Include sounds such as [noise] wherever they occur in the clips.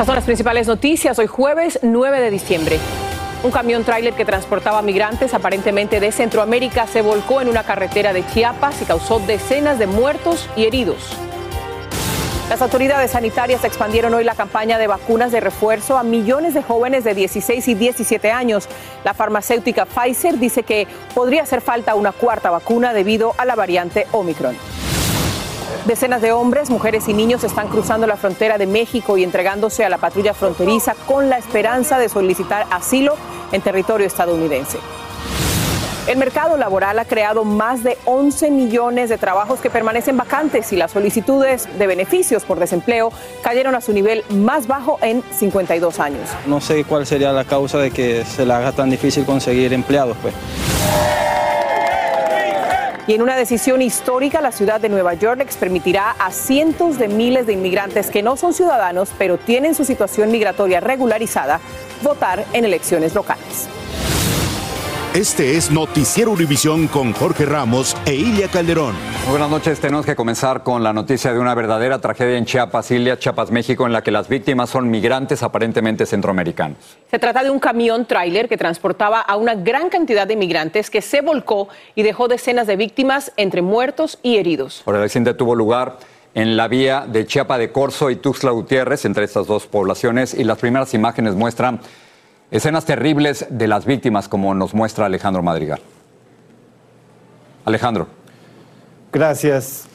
Estas son las principales noticias hoy jueves 9 de diciembre. Un camión tráiler que transportaba migrantes aparentemente de Centroamérica se volcó en una carretera de Chiapas y causó decenas de muertos y heridos. Las autoridades sanitarias expandieron hoy la campaña de vacunas de refuerzo a millones de jóvenes de 16 y 17 años. La farmacéutica Pfizer dice que podría hacer falta una cuarta vacuna debido a la variante Omicron. Decenas de hombres, mujeres y niños están cruzando la frontera de México y entregándose a la patrulla fronteriza con la esperanza de solicitar asilo en territorio estadounidense. El mercado laboral ha creado más de 11 millones de trabajos que permanecen vacantes y las solicitudes de beneficios por desempleo cayeron a su nivel más bajo en 52 años. No sé cuál sería la causa de que se le haga tan difícil conseguir empleados, pues. Y en una decisión histórica, la ciudad de Nueva York les permitirá a cientos de miles de inmigrantes que no son ciudadanos, pero tienen su situación migratoria regularizada, votar en elecciones locales. Este es Noticiero Univisión con Jorge Ramos e Ilia Calderón. Muy buenas noches. Tenemos que comenzar con la noticia de una verdadera tragedia en Chiapas, Ilia, Chiapas, México, en la que las víctimas son migrantes aparentemente centroamericanos. Se trata de un camión tráiler que transportaba a una gran cantidad de migrantes que se volcó y dejó decenas de víctimas entre muertos y heridos. Por el accidente tuvo lugar en la vía de Chiapa de Corzo y Tuxtla Gutiérrez, entre estas dos poblaciones, y las primeras imágenes muestran Escenas terribles de las víctimas, como nos muestra Alejandro Madrigal. Alejandro. Gracias.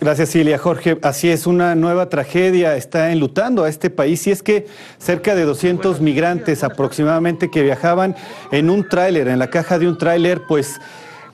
Gracias, Silvia. Jorge, así es, una nueva tragedia está enlutando a este país y es que cerca de 200 migrantes aproximadamente que viajaban en un tráiler, en la caja de un tráiler, pues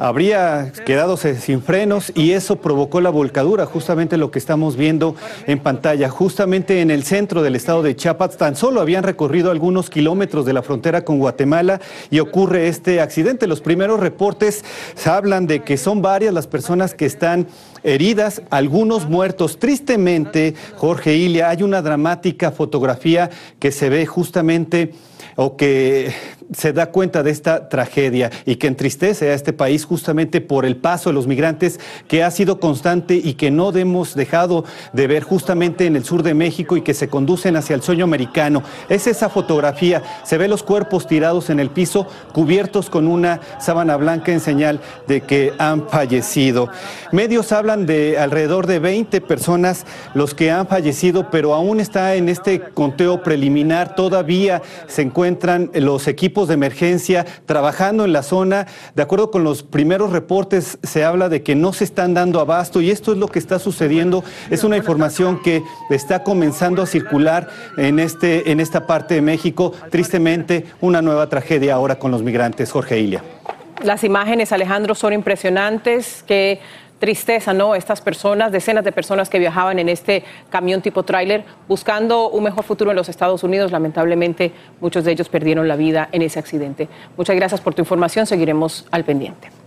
habría quedado sin frenos y eso provocó la volcadura, justamente lo que estamos viendo en pantalla. Justamente en el centro del estado de Chiapas, tan solo habían recorrido algunos kilómetros de la frontera con Guatemala y ocurre este accidente. Los primeros reportes hablan de que son varias las personas que están heridas, algunos muertos. Tristemente, Jorge Ilia, hay una dramática fotografía que se ve justamente o que se da cuenta de esta tragedia y que entristece a este país justamente por el paso de los migrantes que ha sido constante y que no hemos dejado de ver justamente en el sur de México y que se conducen hacia el sueño americano. Es esa fotografía, se ve los cuerpos tirados en el piso, cubiertos con una sábana blanca en señal de que han fallecido. Medios hablan de alrededor de 20 personas los que han fallecido, pero aún está en este conteo preliminar, todavía se encuentran los equipos de emergencia trabajando en la zona. De acuerdo con los primeros reportes, se habla de que no se están dando abasto y esto es lo que está sucediendo. Es una información que está comenzando a circular en, este, en esta parte de México. Tristemente, una nueva tragedia ahora con los migrantes. Jorge Ilia. Las imágenes, Alejandro, son impresionantes que tristeza, ¿no? Estas personas, decenas de personas que viajaban en este camión tipo tráiler buscando un mejor futuro en los Estados Unidos. Lamentablemente, muchos de ellos perdieron la vida en ese accidente. Muchas gracias por tu información. Seguiremos al pendiente.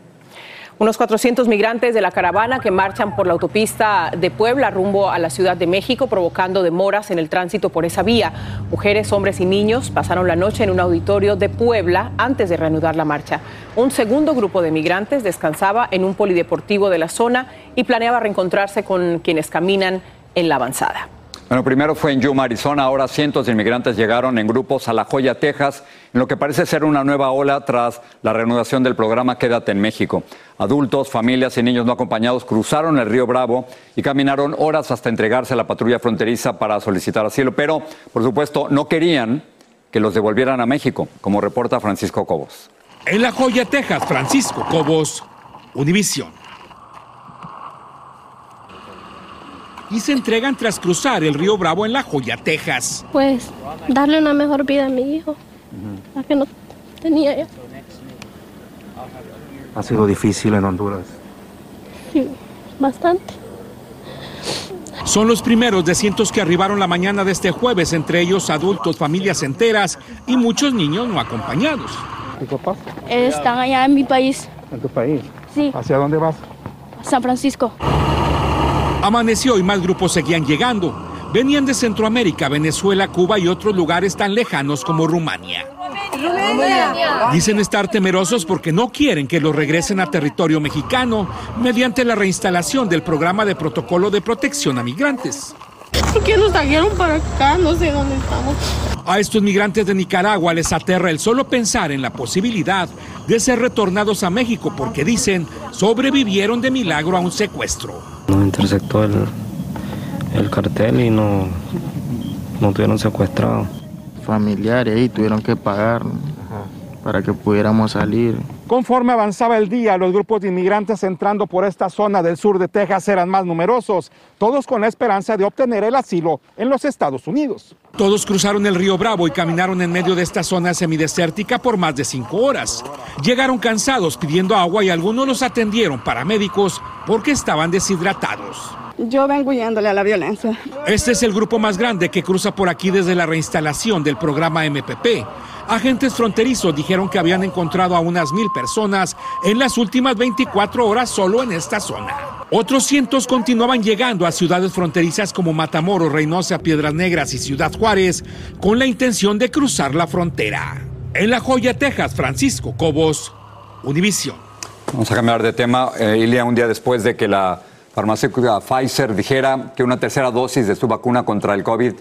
Unos 400 migrantes de la caravana que marchan por la autopista de Puebla rumbo a la Ciudad de México, provocando demoras en el tránsito por esa vía. Mujeres, hombres y niños pasaron la noche en un auditorio de Puebla antes de reanudar la marcha. Un segundo grupo de migrantes descansaba en un polideportivo de la zona y planeaba reencontrarse con quienes caminan en la avanzada. Bueno, primero fue en Yuma, Arizona, ahora cientos de inmigrantes llegaron en grupos a La Joya, Texas, en lo que parece ser una nueva ola tras la reanudación del programa Quédate en México. Adultos, familias y niños no acompañados cruzaron el río Bravo y caminaron horas hasta entregarse a la patrulla fronteriza para solicitar asilo, pero por supuesto no querían que los devolvieran a México, como reporta Francisco Cobos. En La Joya, Texas, Francisco Cobos, Univisión. y se entregan tras cruzar el río Bravo en La Joya, Texas. Pues darle una mejor vida a mi hijo, la que no tenía ya. ¿Ha sido difícil en Honduras? Sí, bastante. Son los primeros de cientos que arribaron la mañana de este jueves, entre ellos adultos, familias enteras y muchos niños no acompañados. ¿Y papá? Están allá en mi país. ¿En tu país? Sí. ¿Hacia dónde vas? San Francisco. Amaneció y más grupos seguían llegando. Venían de Centroamérica, Venezuela, Cuba y otros lugares tan lejanos como Rumania. Dicen estar temerosos porque no quieren que los regresen a territorio mexicano mediante la reinstalación del programa de protocolo de protección a migrantes. ¿Por qué nos trajeron para acá? No sé dónde estamos. A estos migrantes de Nicaragua les aterra el solo pensar en la posibilidad de ser retornados a México porque dicen sobrevivieron de milagro a un secuestro. Nos interceptó el, el cartel y no nos tuvieron secuestrados. Familiares y tuvieron que pagar para que pudiéramos salir. Conforme avanzaba el día, los grupos de inmigrantes entrando por esta zona del sur de Texas eran más numerosos, todos con la esperanza de obtener el asilo en los Estados Unidos. Todos cruzaron el río Bravo y caminaron en medio de esta zona semidesértica por más de cinco horas. Llegaron cansados pidiendo agua y algunos los atendieron paramédicos porque estaban deshidratados. Yo vengo huyéndole a la violencia. Este es el grupo más grande que cruza por aquí desde la reinstalación del programa MPP. Agentes fronterizos dijeron que habían encontrado a unas mil personas en las últimas 24 horas solo en esta zona. Otros cientos continuaban llegando a ciudades fronterizas como Matamoros, Reynosa, Piedras Negras y Ciudad Juárez con la intención de cruzar la frontera. En La Joya, Texas, Francisco Cobos, Univisión. Vamos a cambiar de tema. Eh, Ilia, un día después de que la farmacéutica Pfizer dijera que una tercera dosis de su vacuna contra el COVID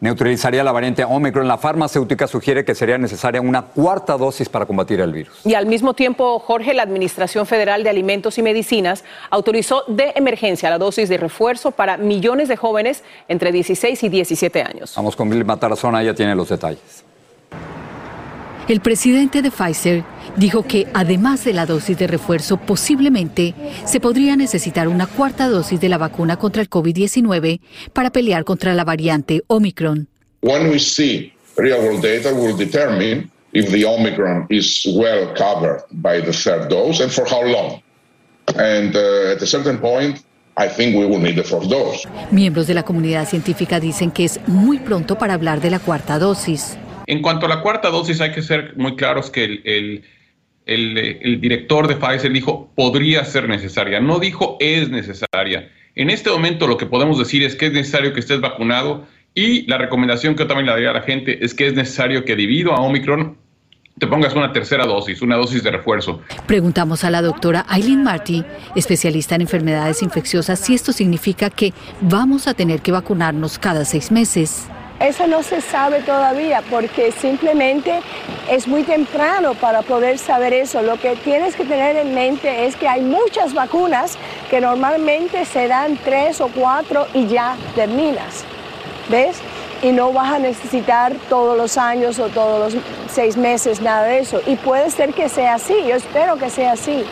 neutralizaría la variante Omicron. La farmacéutica sugiere que sería necesaria una cuarta dosis para combatir el virus. Y al mismo tiempo, Jorge, la Administración Federal de Alimentos y Medicinas autorizó de emergencia la dosis de refuerzo para millones de jóvenes entre 16 y 17 años. Vamos con Bill Matarazona, ya tiene los detalles. El presidente de Pfizer dijo que además de la dosis de refuerzo, posiblemente se podría necesitar una cuarta dosis de la vacuna contra el COVID-19 para pelear contra la variante Omicron. When we see real world data, we'll determine if the Omicron is well covered by the third dose and for how long. And uh, at a certain point, I think we will need the fourth dose. Miembros de la comunidad científica dicen que es muy pronto para hablar de la cuarta dosis. En cuanto a la cuarta dosis, hay que ser muy claros que el, el, director de Pfizer dijo podría ser necesaria, no dijo es necesaria. En este momento lo que podemos decir es que es necesario que estés vacunado y la recomendación que yo también le daría a la gente es que es necesario que debido a Omicron te pongas una tercera dosis, una dosis de refuerzo. Preguntamos a la doctora Aileen Marty, especialista en enfermedades infecciosas, si esto significa que vamos a tener que vacunarnos cada seis meses. Eso no se sabe todavía porque simplemente es muy temprano para poder saber eso. Lo que tienes que tener en mente es que hay muchas vacunas que normalmente se dan tres o cuatro y ya terminas. ¿Ves? Y no vas a necesitar todos los años o todos los seis meses nada de eso. Y puede ser que sea así, yo espero que sea así.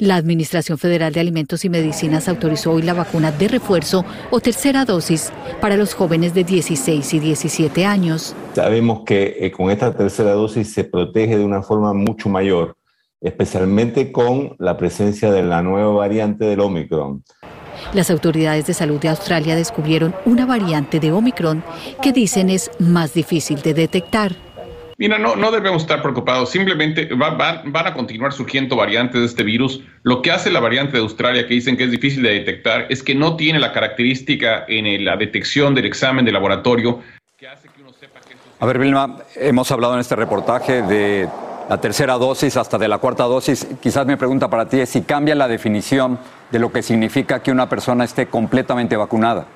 La Administración Federal de Alimentos y Medicinas autorizó hoy la vacuna de refuerzo o tercera dosis para los jóvenes de 16 y 17 años. Sabemos que eh, con esta tercera dosis se protege de una forma mucho mayor, especialmente con la presencia de la nueva variante del Omicron. Las autoridades de salud de Australia descubrieron una variante de Omicron que dicen es más difícil de detectar. Mira, no, no debemos estar preocupados, simplemente van a continuar surgiendo variantes de este virus. Lo que hace la variante de Australia, que dicen que es difícil de detectar, es que no tiene la característica en la detección del examen de laboratorio que hace que uno sepa que... A ver, Vilma, hemos hablado en este reportaje de la tercera dosis hasta de la cuarta dosis. Quizás mi pregunta para ti es si cambia la definición de lo que significa que una persona esté completamente vacunada.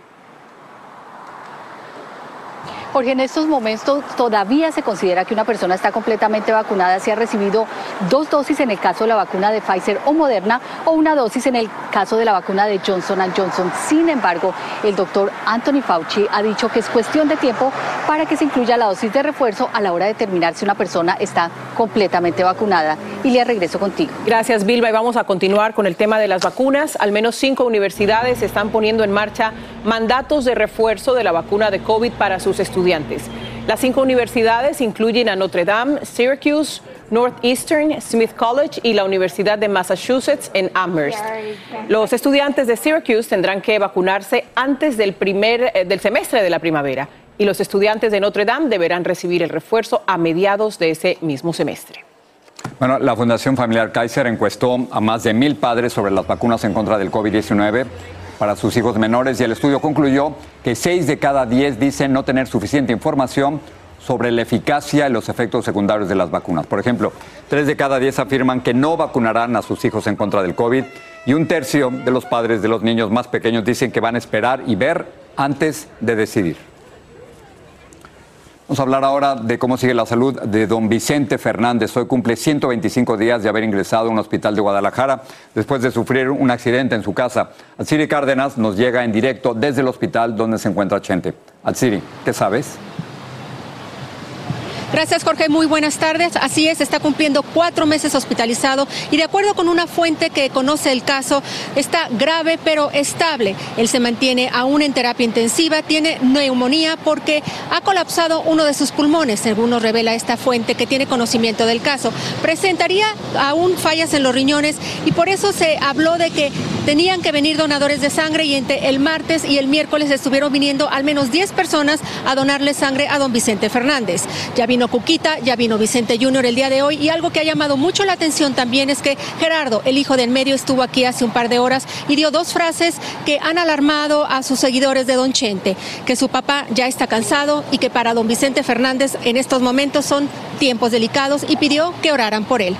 Jorge, en estos momentos todavía se considera que una persona está completamente vacunada si ha recibido dos dosis en el caso de la vacuna de Pfizer o Moderna o una dosis en el caso de la vacuna de Johnson Johnson. Sin embargo, el doctor Anthony Fauci ha dicho que es cuestión de tiempo para que se incluya la dosis de refuerzo a la hora de determinar si una persona está completamente vacunada. Y le regreso contigo. Gracias, Bilba. Y vamos a continuar con el tema de las vacunas. Al menos cinco universidades están poniendo en marcha mandatos de refuerzo de la vacuna de COVID para sus estudiantes. Las cinco universidades incluyen a Notre Dame, Syracuse, Northeastern, Smith College y la Universidad de Massachusetts en Amherst. Los estudiantes de Syracuse tendrán que vacunarse antes del, primer, eh, del semestre de la primavera y los estudiantes de Notre Dame deberán recibir el refuerzo a mediados de ese mismo semestre. Bueno, la Fundación Familiar Kaiser encuestó a más de mil padres sobre las vacunas en contra del COVID-19 para sus hijos menores y el estudio concluyó que seis de cada diez dicen no tener suficiente información sobre la eficacia y los efectos secundarios de las vacunas. Por ejemplo, tres de cada diez afirman que no vacunarán a sus hijos en contra del COVID y un tercio de los padres de los niños más pequeños dicen que van a esperar y ver antes de decidir. Vamos a hablar ahora de cómo sigue la salud de don Vicente Fernández. Hoy cumple 125 días de haber ingresado a un hospital de Guadalajara después de sufrir un accidente en su casa. Alciri Cárdenas nos llega en directo desde el hospital donde se encuentra Chente. Alciri, ¿qué sabes? Gracias, Jorge. Muy buenas tardes. Así es, está cumpliendo cuatro meses hospitalizado y de acuerdo con una fuente que conoce el caso, está grave pero estable. Él se mantiene aún en terapia intensiva, tiene neumonía porque ha colapsado uno de sus pulmones, según nos revela esta fuente que tiene conocimiento del caso. Presentaría aún fallas en los riñones y por eso se habló de que tenían que venir donadores de sangre y entre el martes y el miércoles estuvieron viniendo al menos 10 personas a donarle sangre a don Vicente Fernández. Ya vino Cuquita, ya vino Vicente Junior el día de hoy y algo que ha llamado mucho la atención también es que Gerardo, el hijo del medio, estuvo aquí hace un par de horas y dio dos frases que han alarmado a sus seguidores de Don Chente, que su papá ya está cansado y que para don Vicente Fernández en estos momentos son tiempos delicados y pidió que oraran por él.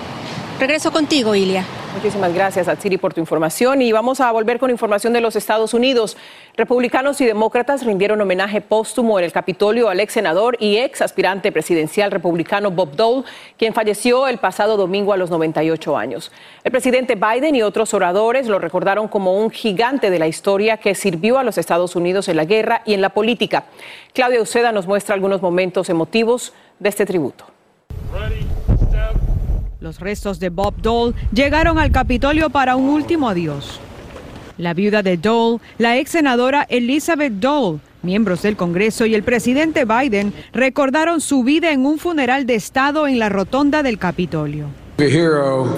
Regreso contigo, Ilia. Muchísimas gracias, Atsiri, por tu información. Y vamos a volver con información de los Estados Unidos. Republicanos y demócratas rindieron homenaje póstumo en el Capitolio al ex senador y ex aspirante presidencial republicano Bob Dole, quien falleció el pasado domingo a los 98 años. El presidente Biden y otros oradores lo recordaron como un gigante de la historia que sirvió a los Estados Unidos en la guerra y en la política. Claudia Uceda nos muestra algunos momentos emotivos de este tributo. Los restos de Bob Dole llegaron al Capitolio para un último adiós. La viuda de Dole, la ex senadora Elizabeth Dole, miembros del Congreso y el presidente Biden recordaron su vida en un funeral de Estado en la rotonda del Capitolio.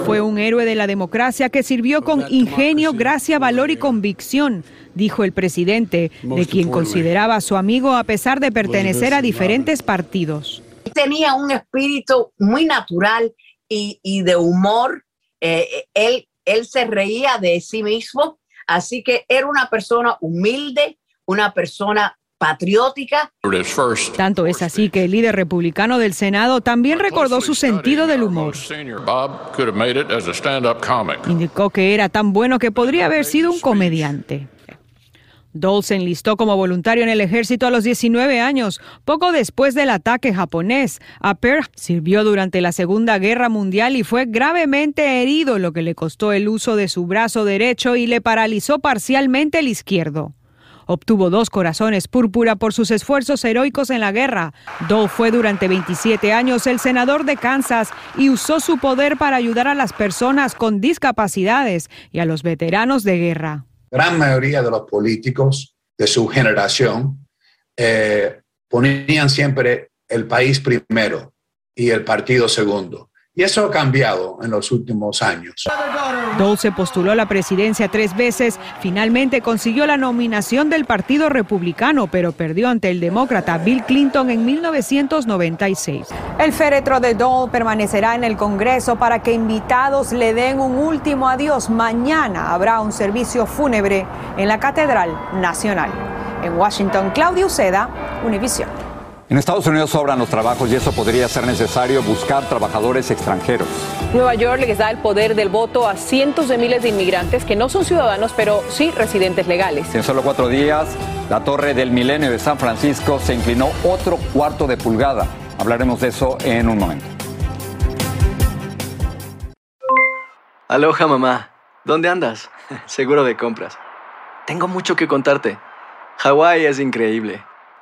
Fue un héroe de la democracia que sirvió con ingenio, gracia, valor y convicción, dijo el presidente, de quien consideraba su amigo a pesar de pertenecer a diferentes partidos. Tenía un espíritu muy natural y, de humor. Eh, él, él se reía de sí mismo, así que era una persona humilde, una persona patriótica. Tanto es así que el líder republicano del Senado también recordó su sentido del humor. Indicó que era tan bueno que podría haber sido un comediante. Dole se enlistó como voluntario en el ejército a los 19 años, poco después del ataque japonés. A Pearl sirvió durante la Segunda Guerra Mundial y fue gravemente herido, lo que le costó el uso de su brazo derecho y le paralizó parcialmente el izquierdo. Obtuvo dos corazones púrpura por sus esfuerzos heroicos en la guerra. Dole fue durante 27 años el senador de Kansas y usó su poder para ayudar a las personas con discapacidades y a los veteranos de guerra gran mayoría de los políticos de su generación eh, ponían siempre el país primero y el partido segundo. Y eso ha cambiado en los últimos años. Dole se postuló a la presidencia tres veces, finalmente consiguió la nominación del Partido Republicano, pero perdió ante el demócrata Bill Clinton en 1996. El féretro de Dole permanecerá en el Congreso para que invitados le den un último adiós. Mañana habrá un servicio fúnebre en la Catedral Nacional. En Washington, Claudio Uceda, Univision. En Estados Unidos sobran los trabajos y eso podría ser necesario buscar trabajadores extranjeros. Nueva York les da el poder del voto a cientos de miles de inmigrantes que no son ciudadanos, pero sí residentes legales. En solo cuatro días, La torre del milenio de San Francisco se inclinó otro cuarto de pulgada. Hablaremos de eso en un momento. Aloha mamá, ¿dónde andas? [laughs] Seguro de compras. Tengo mucho que contarte. Hawái es increíble.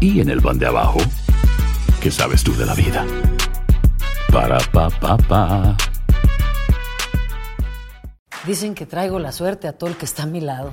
y en el pan de abajo, ¿qué sabes tú de la vida? Para, pa, pa, pa. Dicen que traigo la suerte a todo el que está a mi lado.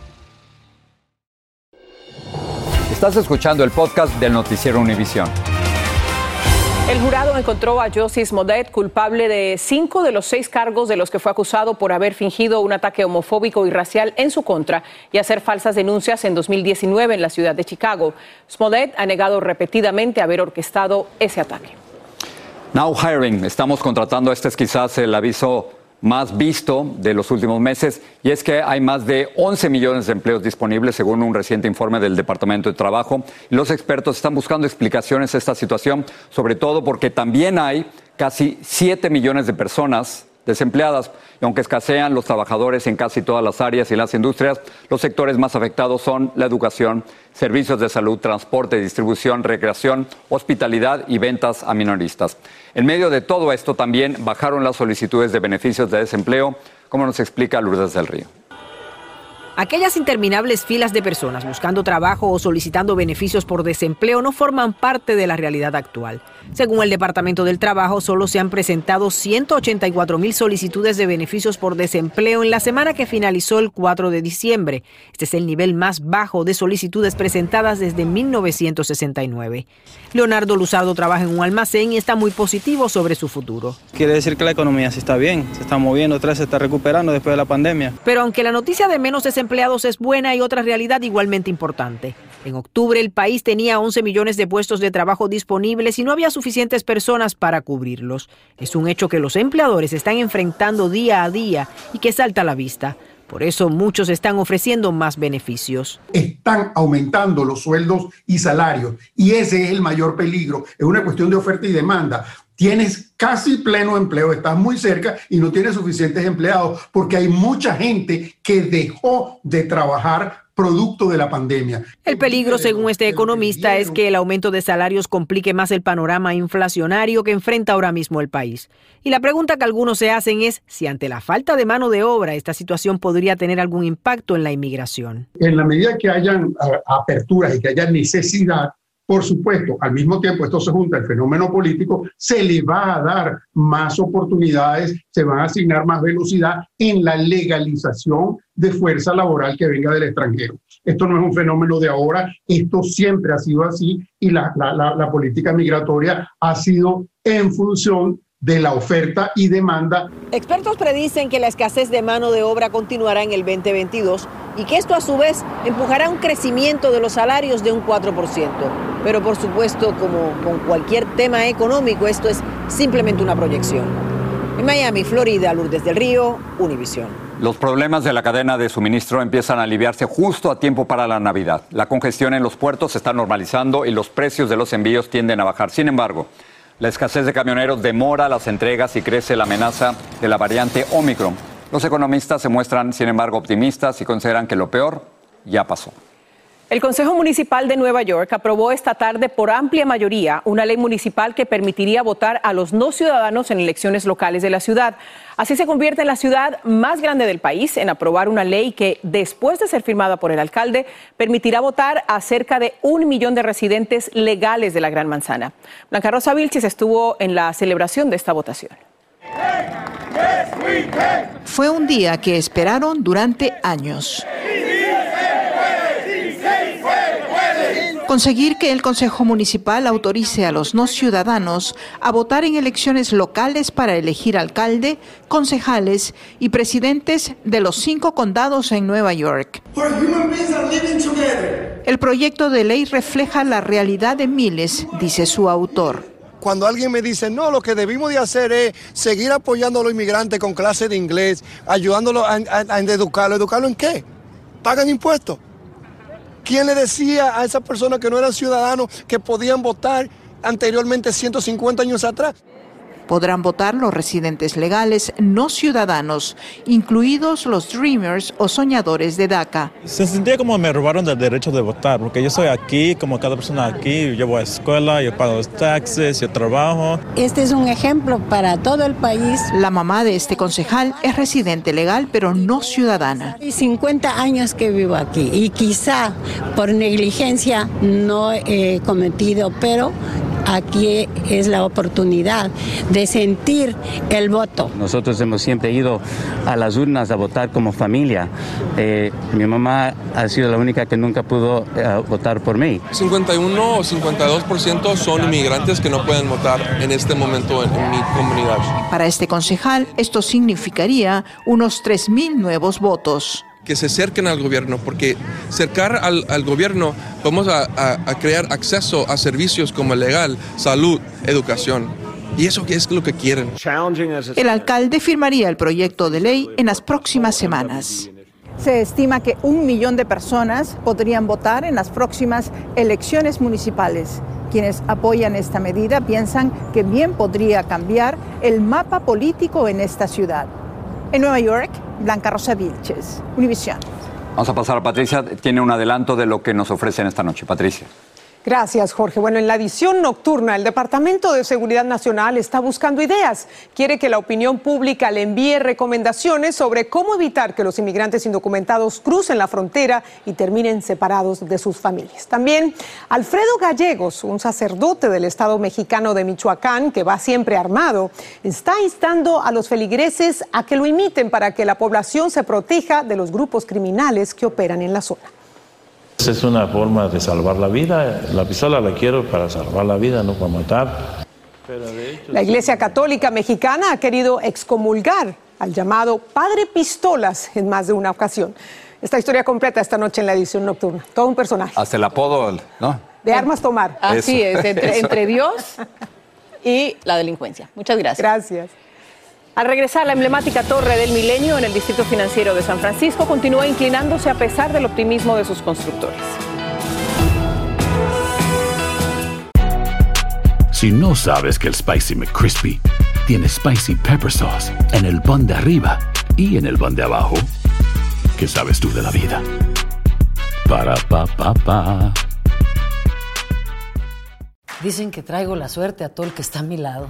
Estás escuchando el podcast del noticiero Univisión. El jurado encontró a Josis Modet culpable de cinco de los seis cargos de los que fue acusado por haber fingido un ataque homofóbico y racial en su contra y hacer falsas denuncias en 2019 en la ciudad de Chicago. Smodet ha negado repetidamente haber orquestado ese ataque. Now hiring, estamos contratando, este es quizás el aviso más visto de los últimos meses, y es que hay más de 11 millones de empleos disponibles, según un reciente informe del Departamento de Trabajo. Los expertos están buscando explicaciones a esta situación, sobre todo porque también hay casi 7 millones de personas desempleadas. Y aunque escasean los trabajadores en casi todas las áreas y las industrias, los sectores más afectados son la educación, servicios de salud, transporte, distribución, recreación, hospitalidad y ventas a minoristas. En medio de todo esto también bajaron las solicitudes de beneficios de desempleo, como nos explica Lourdes del Río. Aquellas interminables filas de personas buscando trabajo o solicitando beneficios por desempleo no forman parte de la realidad actual. Según el Departamento del Trabajo, solo se han presentado 184 mil solicitudes de beneficios por desempleo en la semana que finalizó el 4 de diciembre. Este es el nivel más bajo de solicitudes presentadas desde 1969. Leonardo Luzardo trabaja en un almacén y está muy positivo sobre su futuro. Quiere decir que la economía sí está bien, se está moviendo, se está recuperando después de la pandemia. Pero aunque la noticia de menos desempleados es buena, hay otra realidad igualmente importante. En octubre el país tenía 11 millones de puestos de trabajo disponibles y no había suficientes personas para cubrirlos. Es un hecho que los empleadores están enfrentando día a día y que salta a la vista. Por eso muchos están ofreciendo más beneficios. Están aumentando los sueldos y salarios y ese es el mayor peligro. Es una cuestión de oferta y demanda. Tienes casi pleno empleo, estás muy cerca y no tienes suficientes empleados porque hay mucha gente que dejó de trabajar producto de la pandemia. El peligro, según este economista, es que el aumento de salarios complique más el panorama inflacionario que enfrenta ahora mismo el país. Y la pregunta que algunos se hacen es si ante la falta de mano de obra esta situación podría tener algún impacto en la inmigración. En la medida que hayan aperturas y que haya necesidad, por supuesto, al mismo tiempo esto se junta el fenómeno político, se le va a dar más oportunidades, se van a asignar más velocidad en la legalización de fuerza laboral que venga del extranjero. Esto no es un fenómeno de ahora, esto siempre ha sido así y la, la política migratoria ha sido en función de la oferta y demanda. Expertos predicen que la escasez de mano de obra continuará en el 2022 y que esto a su vez empujará un crecimiento de los salarios de un 4%. Pero por supuesto, como con cualquier tema económico, esto es simplemente una proyección. En Miami, Florida, Lourdes del Río, Univisión. Los problemas de la cadena de suministro empiezan a aliviarse justo a tiempo para la Navidad. La congestión en los puertos se está normalizando y los precios de los envíos tienden a bajar. Sin embargo, la escasez de camioneros demora las entregas y crece la amenaza de la variante Omicron. Los economistas se muestran, sin embargo, optimistas y consideran que lo peor ya pasó. El Consejo Municipal de Nueva York aprobó esta tarde por amplia mayoría una ley municipal que permitiría votar a los no ciudadanos en elecciones locales de la ciudad. Así se convierte en la ciudad más grande del país en aprobar una ley que, después de ser firmada por el alcalde, permitirá votar a cerca de un millón de residentes legales de la Gran Manzana. Blanca Rosa Vilches estuvo en la celebración de esta votación. Fue un día que esperaron durante años. Conseguir que el Consejo Municipal autorice a los no ciudadanos a votar en elecciones locales para elegir alcalde, concejales y presidentes de los cinco condados en Nueva York. El proyecto de ley refleja la realidad de miles, dice su autor. Cuando alguien me dice, no, lo que debimos de hacer es seguir apoyando a los inmigrantes con clases de inglés, ayudándolos a, a, a educarlo. ¿Educarlo en qué? ¿Pagan impuestos? ¿Quién le decía a esas personas que no eran ciudadanos que podían votar anteriormente 150 años atrás? Podrán votar los residentes legales no ciudadanos, incluidos los Dreamers o soñadores de DACA. Se sentía como me robaron el derecho de votar, porque yo soy aquí, como cada persona aquí, yo voy a escuela, yo pago los taxes, yo trabajo. Este es un ejemplo para todo el país. La mamá de este concejal es residente legal, pero no ciudadana. Hay 50 años que vivo aquí y quizá por negligencia no he cometido, pero aquí es la oportunidad de sentir el voto. Nosotros hemos siempre ido a las urnas a votar como familia. Eh, mi mamá ha sido la única que nunca pudo eh, votar por mí. 51 o 52% son inmigrantes que no pueden votar en este momento en, en mi comunidad. Para este concejal, esto significaría unos 3.000 nuevos votos que se acerquen al gobierno, porque cercar al, al gobierno vamos a, a, a, crear acceso a servicios como legal, salud, educación. Y eso es lo que quieren. El alcalde firmaría el proyecto de ley en las próximas semanas. Se estima que un millón de personas podrían votar en las próximas elecciones municipales. Quienes apoyan esta medida piensan que bien podría cambiar el mapa político en esta ciudad. En Nueva York, Blanca Rosa Vilches, Univisión. Vamos a pasar a Patricia. Tiene un adelanto de lo que nos ofrecen esta noche. Patricia. Gracias, Jorge. Bueno, en la edición nocturna, el Departamento de Seguridad Nacional está buscando ideas. Quiere que la opinión pública le envíe recomendaciones sobre cómo evitar que los inmigrantes indocumentados crucen la frontera y terminen separados de sus familias. También Alfredo Gallegos, un sacerdote del Estado mexicano de Michoacán, que va siempre armado, está instando a los feligreses a que lo imiten para que la población se proteja de los grupos criminales que operan en la zona. Es una forma de salvar la vida. La pistola la quiero para salvar la vida, no para matar. La Iglesia Católica Mexicana ha querido excomulgar al llamado Padre Pistolas en más de una ocasión. Esta historia completa esta noche en la edición nocturna. Todo un personaje. Hasta el apodo, ¿no? De armas tomar. Así es, entre, entre [laughs] Dios y la delincuencia. Muchas gracias. Gracias. Al regresar, la emblemática Torre del Milenio en el Distrito Financiero de San Francisco continúa inclinándose a pesar del optimismo de sus constructores. Si no sabes que el Spicy McCrispy tiene Spicy Pepper Sauce en el pan de arriba y en el pan de abajo, ¿qué sabes tú de la vida? Para, pa, pa, pa. Dicen que traigo la suerte a todo el que está a mi lado.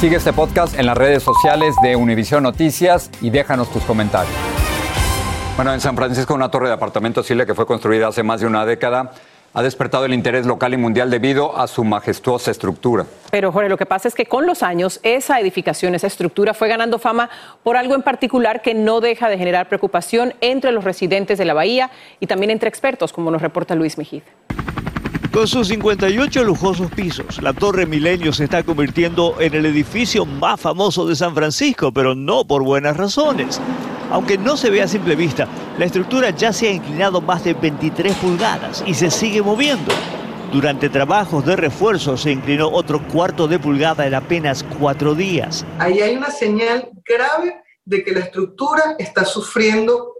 Sigue este podcast en las redes sociales de Univision Noticias y déjanos tus comentarios. Bueno, en San Francisco una torre de apartamentos Chile que fue construida hace más de una década ha despertado el interés local y mundial debido a su majestuosa estructura. Pero Jorge, lo que pasa es que con los años esa edificación, esa estructura fue ganando fama por algo en particular que no deja de generar preocupación entre los residentes de la bahía y también entre expertos, como nos reporta Luis Mejid. Con sus 58 lujosos pisos, la Torre Milenio se está convirtiendo en el edificio más famoso de San Francisco, pero no por buenas razones. Aunque no se ve a simple vista, la estructura ya se ha inclinado más de 23 pulgadas y se sigue moviendo. Durante trabajos de refuerzo se inclinó otro cuarto de pulgada en apenas cuatro días. Ahí hay una señal grave de que la estructura está sufriendo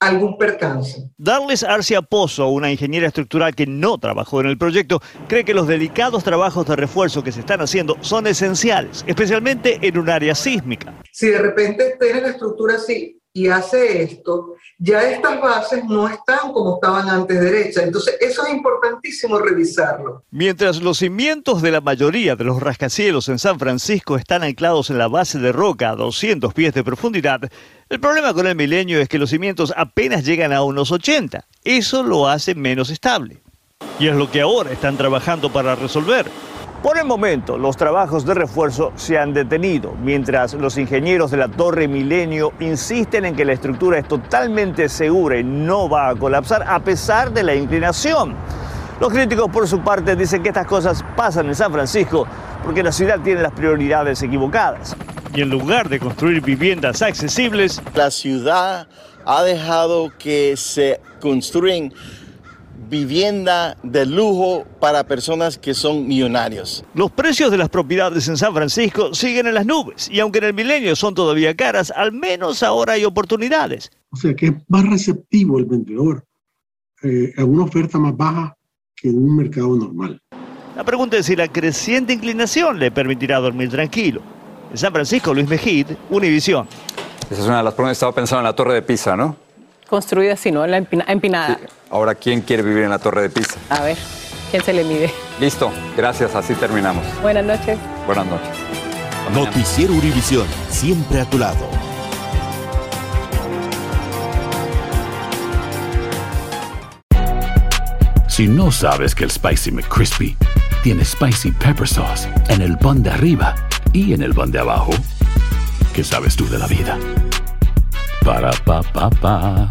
algún percance. Darles Arcia Pozo, una ingeniera estructural que no trabajó en el proyecto, cree que los delicados trabajos de refuerzo que se están haciendo son esenciales, especialmente en un área sísmica. Si de repente tiene la estructura así y hace esto, ya estas bases no están como estaban antes derecha. Entonces, eso es importantísimo revisarlo. Mientras los cimientos de la mayoría de los rascacielos en San Francisco están anclados en la base de roca a 200 pies de profundidad, el problema con el milenio es que los cimientos apenas llegan a unos 80. Eso lo hace menos estable. Y es lo que ahora están trabajando para resolver. Por el momento, los trabajos de refuerzo se han detenido, mientras los ingenieros de la Torre Milenio insisten en que la estructura es totalmente segura y no va a colapsar a pesar de la inclinación. Los críticos, por su parte, dicen que estas cosas pasan en San Francisco porque la ciudad tiene las prioridades equivocadas. Y en lugar de construir viviendas accesibles, la ciudad ha dejado que se construyen vivienda de lujo para personas que son millonarios. Los precios de las propiedades en San Francisco siguen en las nubes y aunque en el milenio son todavía caras, al menos ahora hay oportunidades. O sea que es más receptivo el vendedor eh, a una oferta más baja que en un mercado normal. La pregunta es si la creciente inclinación le permitirá dormir tranquilo. En San Francisco, Luis Mejid, Univisión. Esa es una de las preguntas. Estaba pensando en la Torre de Pisa, ¿no? Construida así, ¿no? En la empina- empinada. Ahora, ¿quién quiere vivir en la Torre de Pisa? A ver, ¿quién se le mide? Listo, gracias, así terminamos. Buenas noches. Buenas noches. Noticiero Univisión, siempre a tu lado. Si no sabes que el Spicy McCrispy tiene Spicy Pepper Sauce en el pan de arriba y en el pan de abajo, ¿qué sabes tú de la vida? Para, pa, pa, pa.